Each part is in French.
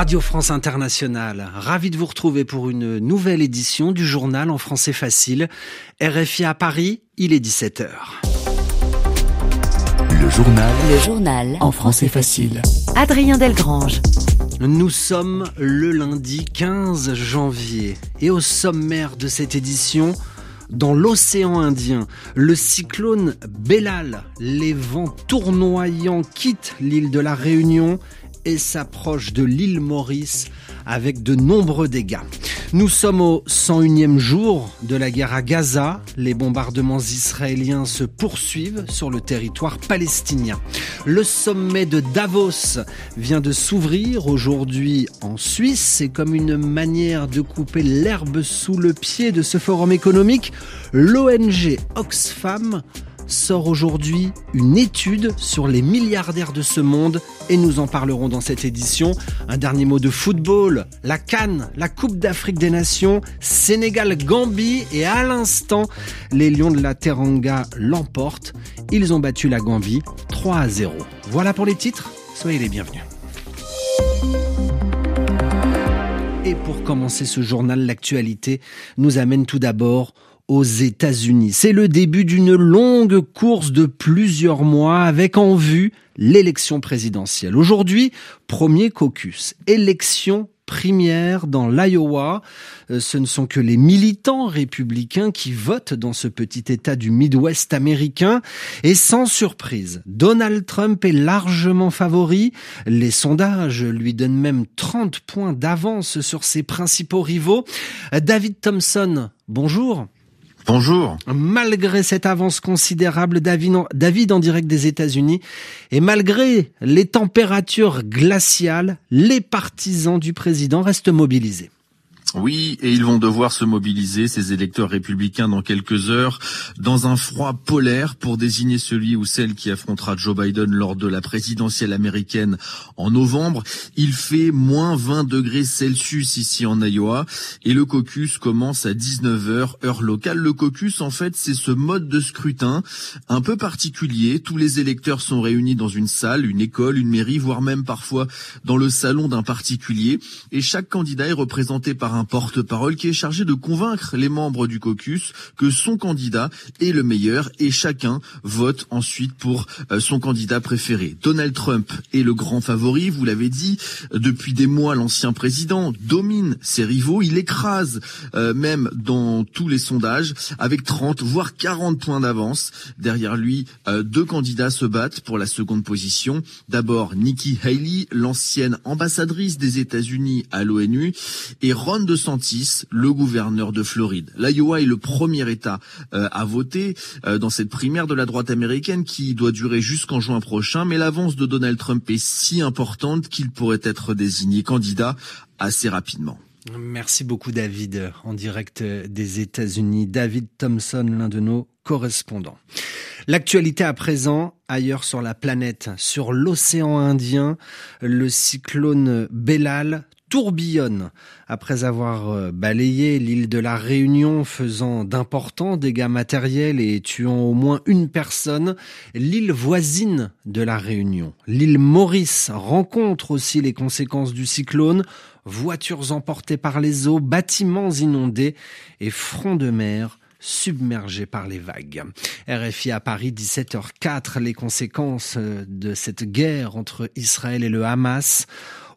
Radio France Internationale, ravi de vous retrouver pour une nouvelle édition du journal en français facile. RFI à Paris, il est 17h. Le journal. Le journal en français facile. Adrien Delgrange. Nous sommes le lundi 15 janvier et au sommaire de cette édition, dans l'océan Indien, le cyclone Bellal, les vents tournoyants quittent l'île de la Réunion et s'approche de l'île Maurice avec de nombreux dégâts. Nous sommes au 101e jour de la guerre à Gaza. Les bombardements israéliens se poursuivent sur le territoire palestinien. Le sommet de Davos vient de s'ouvrir aujourd'hui en Suisse. C'est comme une manière de couper l'herbe sous le pied de ce forum économique. L'ONG Oxfam sort aujourd'hui une étude sur les milliardaires de ce monde et nous en parlerons dans cette édition. Un dernier mot de football, la Cannes, la Coupe d'Afrique des Nations, Sénégal-Gambie et à l'instant, les Lions de la Teranga l'emportent. Ils ont battu la Gambie 3 à 0. Voilà pour les titres, soyez les bienvenus. Et pour commencer ce journal, l'actualité nous amène tout d'abord aux États-Unis. C'est le début d'une longue course de plusieurs mois avec en vue l'élection présidentielle. Aujourd'hui, premier caucus, élection primaire dans l'Iowa. Euh, ce ne sont que les militants républicains qui votent dans ce petit État du Midwest américain. Et sans surprise, Donald Trump est largement favori. Les sondages lui donnent même 30 points d'avance sur ses principaux rivaux. David Thompson, bonjour. Bonjour. Malgré cette avance considérable, David en, direct des États-Unis, et malgré les températures glaciales, les partisans du président restent mobilisés. Oui, et ils vont devoir se mobiliser, ces électeurs républicains, dans quelques heures, dans un froid polaire pour désigner celui ou celle qui affrontera Joe Biden lors de la présidentielle américaine en novembre. Il fait moins 20 degrés Celsius ici en Iowa et le caucus commence à 19h heure locale. Le caucus, en fait, c'est ce mode de scrutin un peu particulier. Tous les électeurs sont réunis dans une salle, une école, une mairie, voire même parfois dans le salon d'un particulier et chaque candidat est représenté par un un porte-parole qui est chargé de convaincre les membres du caucus que son candidat est le meilleur et chacun vote ensuite pour euh, son candidat préféré. Donald Trump est le grand favori, vous l'avez dit, depuis des mois l'ancien président domine ses rivaux, il écrase euh, même dans tous les sondages avec 30 voire 40 points d'avance. Derrière lui, euh, deux candidats se battent pour la seconde position. D'abord Nikki Haley, l'ancienne ambassadrice des États-Unis à l'ONU, et Ron Le gouverneur de Floride. L'Iowa est le premier État euh, à voter euh, dans cette primaire de la droite américaine qui doit durer jusqu'en juin prochain, mais l'avance de Donald Trump est si importante qu'il pourrait être désigné candidat assez rapidement. Merci beaucoup David, en direct des États-Unis. David Thompson, l'un de nos correspondants. L'actualité à présent, ailleurs sur la planète, sur l'océan Indien, le cyclone Bellal tourbillonne après avoir euh, balayé l'île de la Réunion faisant d'importants dégâts matériels et tuant au moins une personne, l'île voisine de la Réunion, l'île Maurice rencontre aussi les conséquences du cyclone, voitures emportées par les eaux, bâtiments inondés et fronts de mer submergés par les vagues. RFI à Paris, 17h04, les conséquences euh, de cette guerre entre Israël et le Hamas.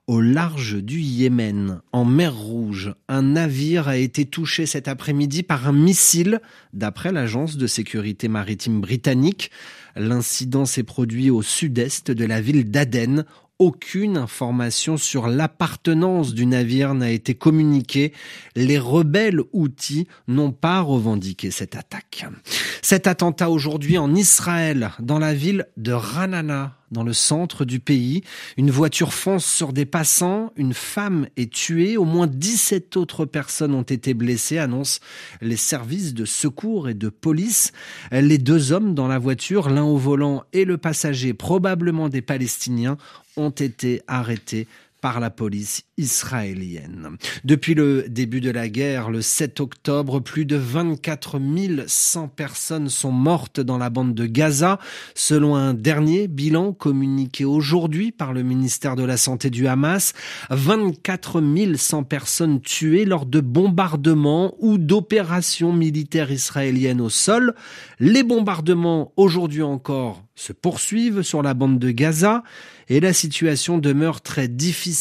Au large du Yémen, en mer Rouge, un navire a été touché cet après-midi par un missile, d'après l'agence de sécurité maritime britannique. L'incident s'est produit au sud-est de la ville d'Aden, aucune information sur l'appartenance du navire n'a été communiquée. Les rebelles outils n'ont pas revendiqué cette attaque. Cet attentat aujourd'hui en Israël, dans la ville de Ranana, dans le centre du pays. Une voiture fonce sur des passants, une femme est tuée, au moins 17 autres personnes ont été blessées, annoncent les services de secours et de police. Les deux hommes dans la voiture, l'un au volant et le passager, probablement des Palestiniens, ont été arrêtés par la police israélienne. Depuis le début de la guerre, le 7 octobre, plus de 24 100 personnes sont mortes dans la bande de Gaza, selon un dernier bilan communiqué aujourd'hui par le ministère de la Santé du Hamas. 24 100 personnes tuées lors de bombardements ou d'opérations militaires israéliennes au sol. Les bombardements aujourd'hui encore se poursuivent sur la bande de Gaza et la situation demeure très difficile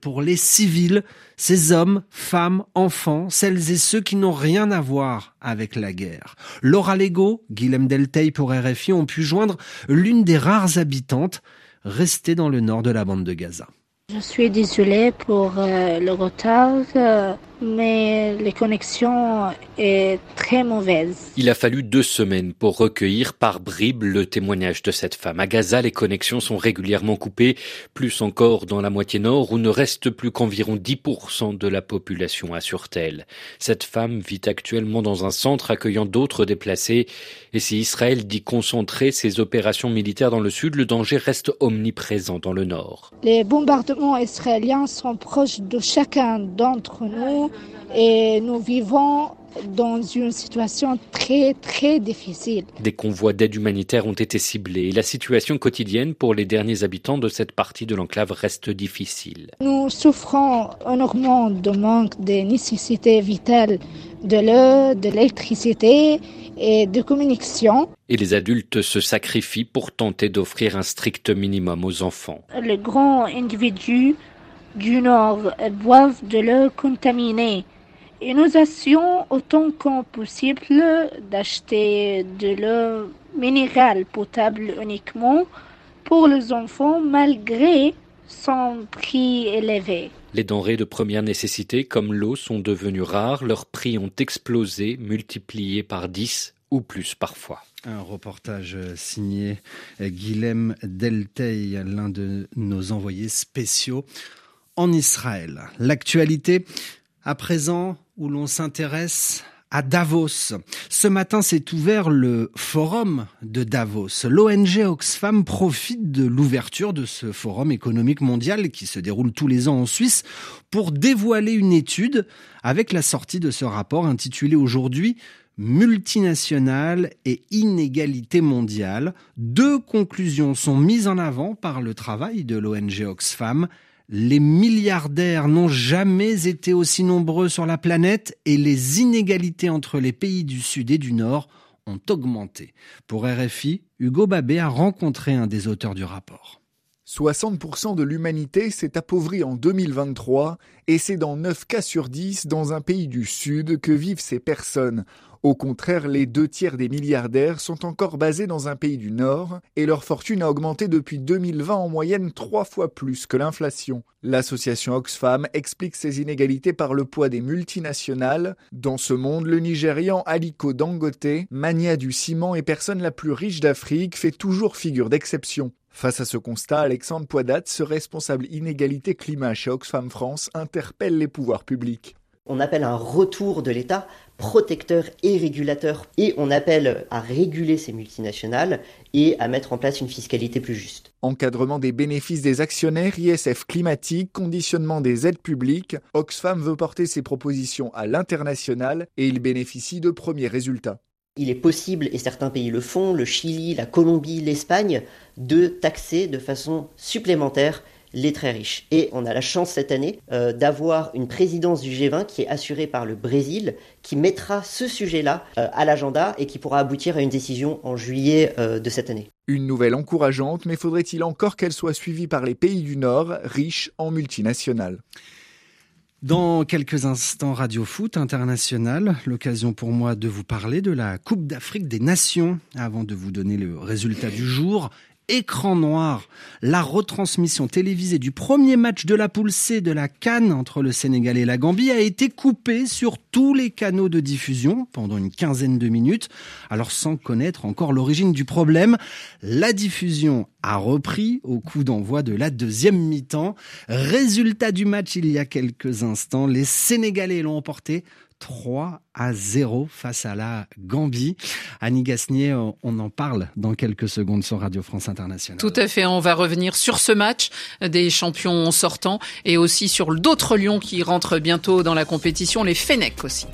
pour les civils, ces hommes, femmes, enfants, celles et ceux qui n'ont rien à voir avec la guerre. Laura Lego, Guillaume Deltey pour RFI ont pu joindre l'une des rares habitantes restées dans le nord de la bande de Gaza. Je suis désolée pour euh, le retard, euh, mais les connexions est très mauvaise. Il a fallu deux semaines pour recueillir par bribes le témoignage de cette femme. À Gaza, les connexions sont régulièrement coupées, plus encore dans la moitié nord où ne reste plus qu'environ 10% de la population, assure-t-elle. Cette femme vit actuellement dans un centre accueillant d'autres déplacés et si Israël dit concentrer ses opérations militaires dans le sud, le danger reste omniprésent dans le nord. Les bombardements israéliens sont proches de chacun d'entre nous et nous vivons dans une situation très très difficile. Des convois d'aide humanitaire ont été ciblés et la situation quotidienne pour les derniers habitants de cette partie de l'enclave reste difficile. Nous souffrons énormément de manque des nécessités vitales de l'eau, de l'électricité et de communication. Et les adultes se sacrifient pour tenter d'offrir un strict minimum aux enfants. Les grands individus du Nord boivent de l'eau contaminée. Et nous essayons autant que possible d'acheter de l'eau minérale potable uniquement pour les enfants malgré son prix élevé. Les denrées de première nécessité comme l'eau sont devenues rares, leurs prix ont explosé, multipliés par 10 ou plus parfois. Un reportage signé Guilhem Deltey, l'un de nos envoyés spéciaux en Israël. L'actualité, à présent, où l'on s'intéresse à Davos. Ce matin s'est ouvert le forum de Davos. L'ONG Oxfam profite de l'ouverture de ce forum économique mondial qui se déroule tous les ans en Suisse pour dévoiler une étude avec la sortie de ce rapport intitulé aujourd'hui multinationale et inégalité mondiale. Deux conclusions sont mises en avant par le travail de l'ONG Oxfam les milliardaires n'ont jamais été aussi nombreux sur la planète et les inégalités entre les pays du Sud et du Nord ont augmenté. Pour RFI, Hugo Babé a rencontré un des auteurs du rapport. 60% de l'humanité s'est appauvrie en 2023 et c'est dans 9 cas sur 10 dans un pays du Sud que vivent ces personnes. Au contraire, les deux tiers des milliardaires sont encore basés dans un pays du Nord et leur fortune a augmenté depuis 2020 en moyenne trois fois plus que l'inflation. L'association Oxfam explique ces inégalités par le poids des multinationales. Dans ce monde, le Nigérian Aliko Dangote, mania du ciment et personne la plus riche d'Afrique, fait toujours figure d'exception. Face à ce constat, Alexandre Poidat, ce responsable inégalité climat chez Oxfam France, interpelle les pouvoirs publics. On appelle un retour de l'État protecteur et régulateur et on appelle à réguler ces multinationales et à mettre en place une fiscalité plus juste. Encadrement des bénéfices des actionnaires, ISF climatique, conditionnement des aides publiques, Oxfam veut porter ses propositions à l'international et il bénéficie de premiers résultats. Il est possible, et certains pays le font, le Chili, la Colombie, l'Espagne, de taxer de façon supplémentaire les très riches. Et on a la chance cette année euh, d'avoir une présidence du G20 qui est assurée par le Brésil, qui mettra ce sujet-là euh, à l'agenda et qui pourra aboutir à une décision en juillet euh, de cette année. Une nouvelle encourageante, mais faudrait-il encore qu'elle soit suivie par les pays du Nord, riches en multinationales? Dans quelques instants, Radio Foot International, l'occasion pour moi de vous parler de la Coupe d'Afrique des Nations. Avant de vous donner le résultat du jour écran noir, la retransmission télévisée du premier match de la poule C de la Cannes entre le Sénégal et la Gambie a été coupée sur tous les canaux de diffusion pendant une quinzaine de minutes. Alors sans connaître encore l'origine du problème, la diffusion a repris au coup d'envoi de la deuxième mi-temps. Résultat du match il y a quelques instants, les Sénégalais l'ont emporté 3 à 0 face à la Gambie. Annie Gasnier, on en parle dans quelques secondes sur Radio France Internationale. Tout à fait, on va revenir sur ce match des champions sortants et aussi sur d'autres lions qui rentrent bientôt dans la compétition, les Fennecs aussi.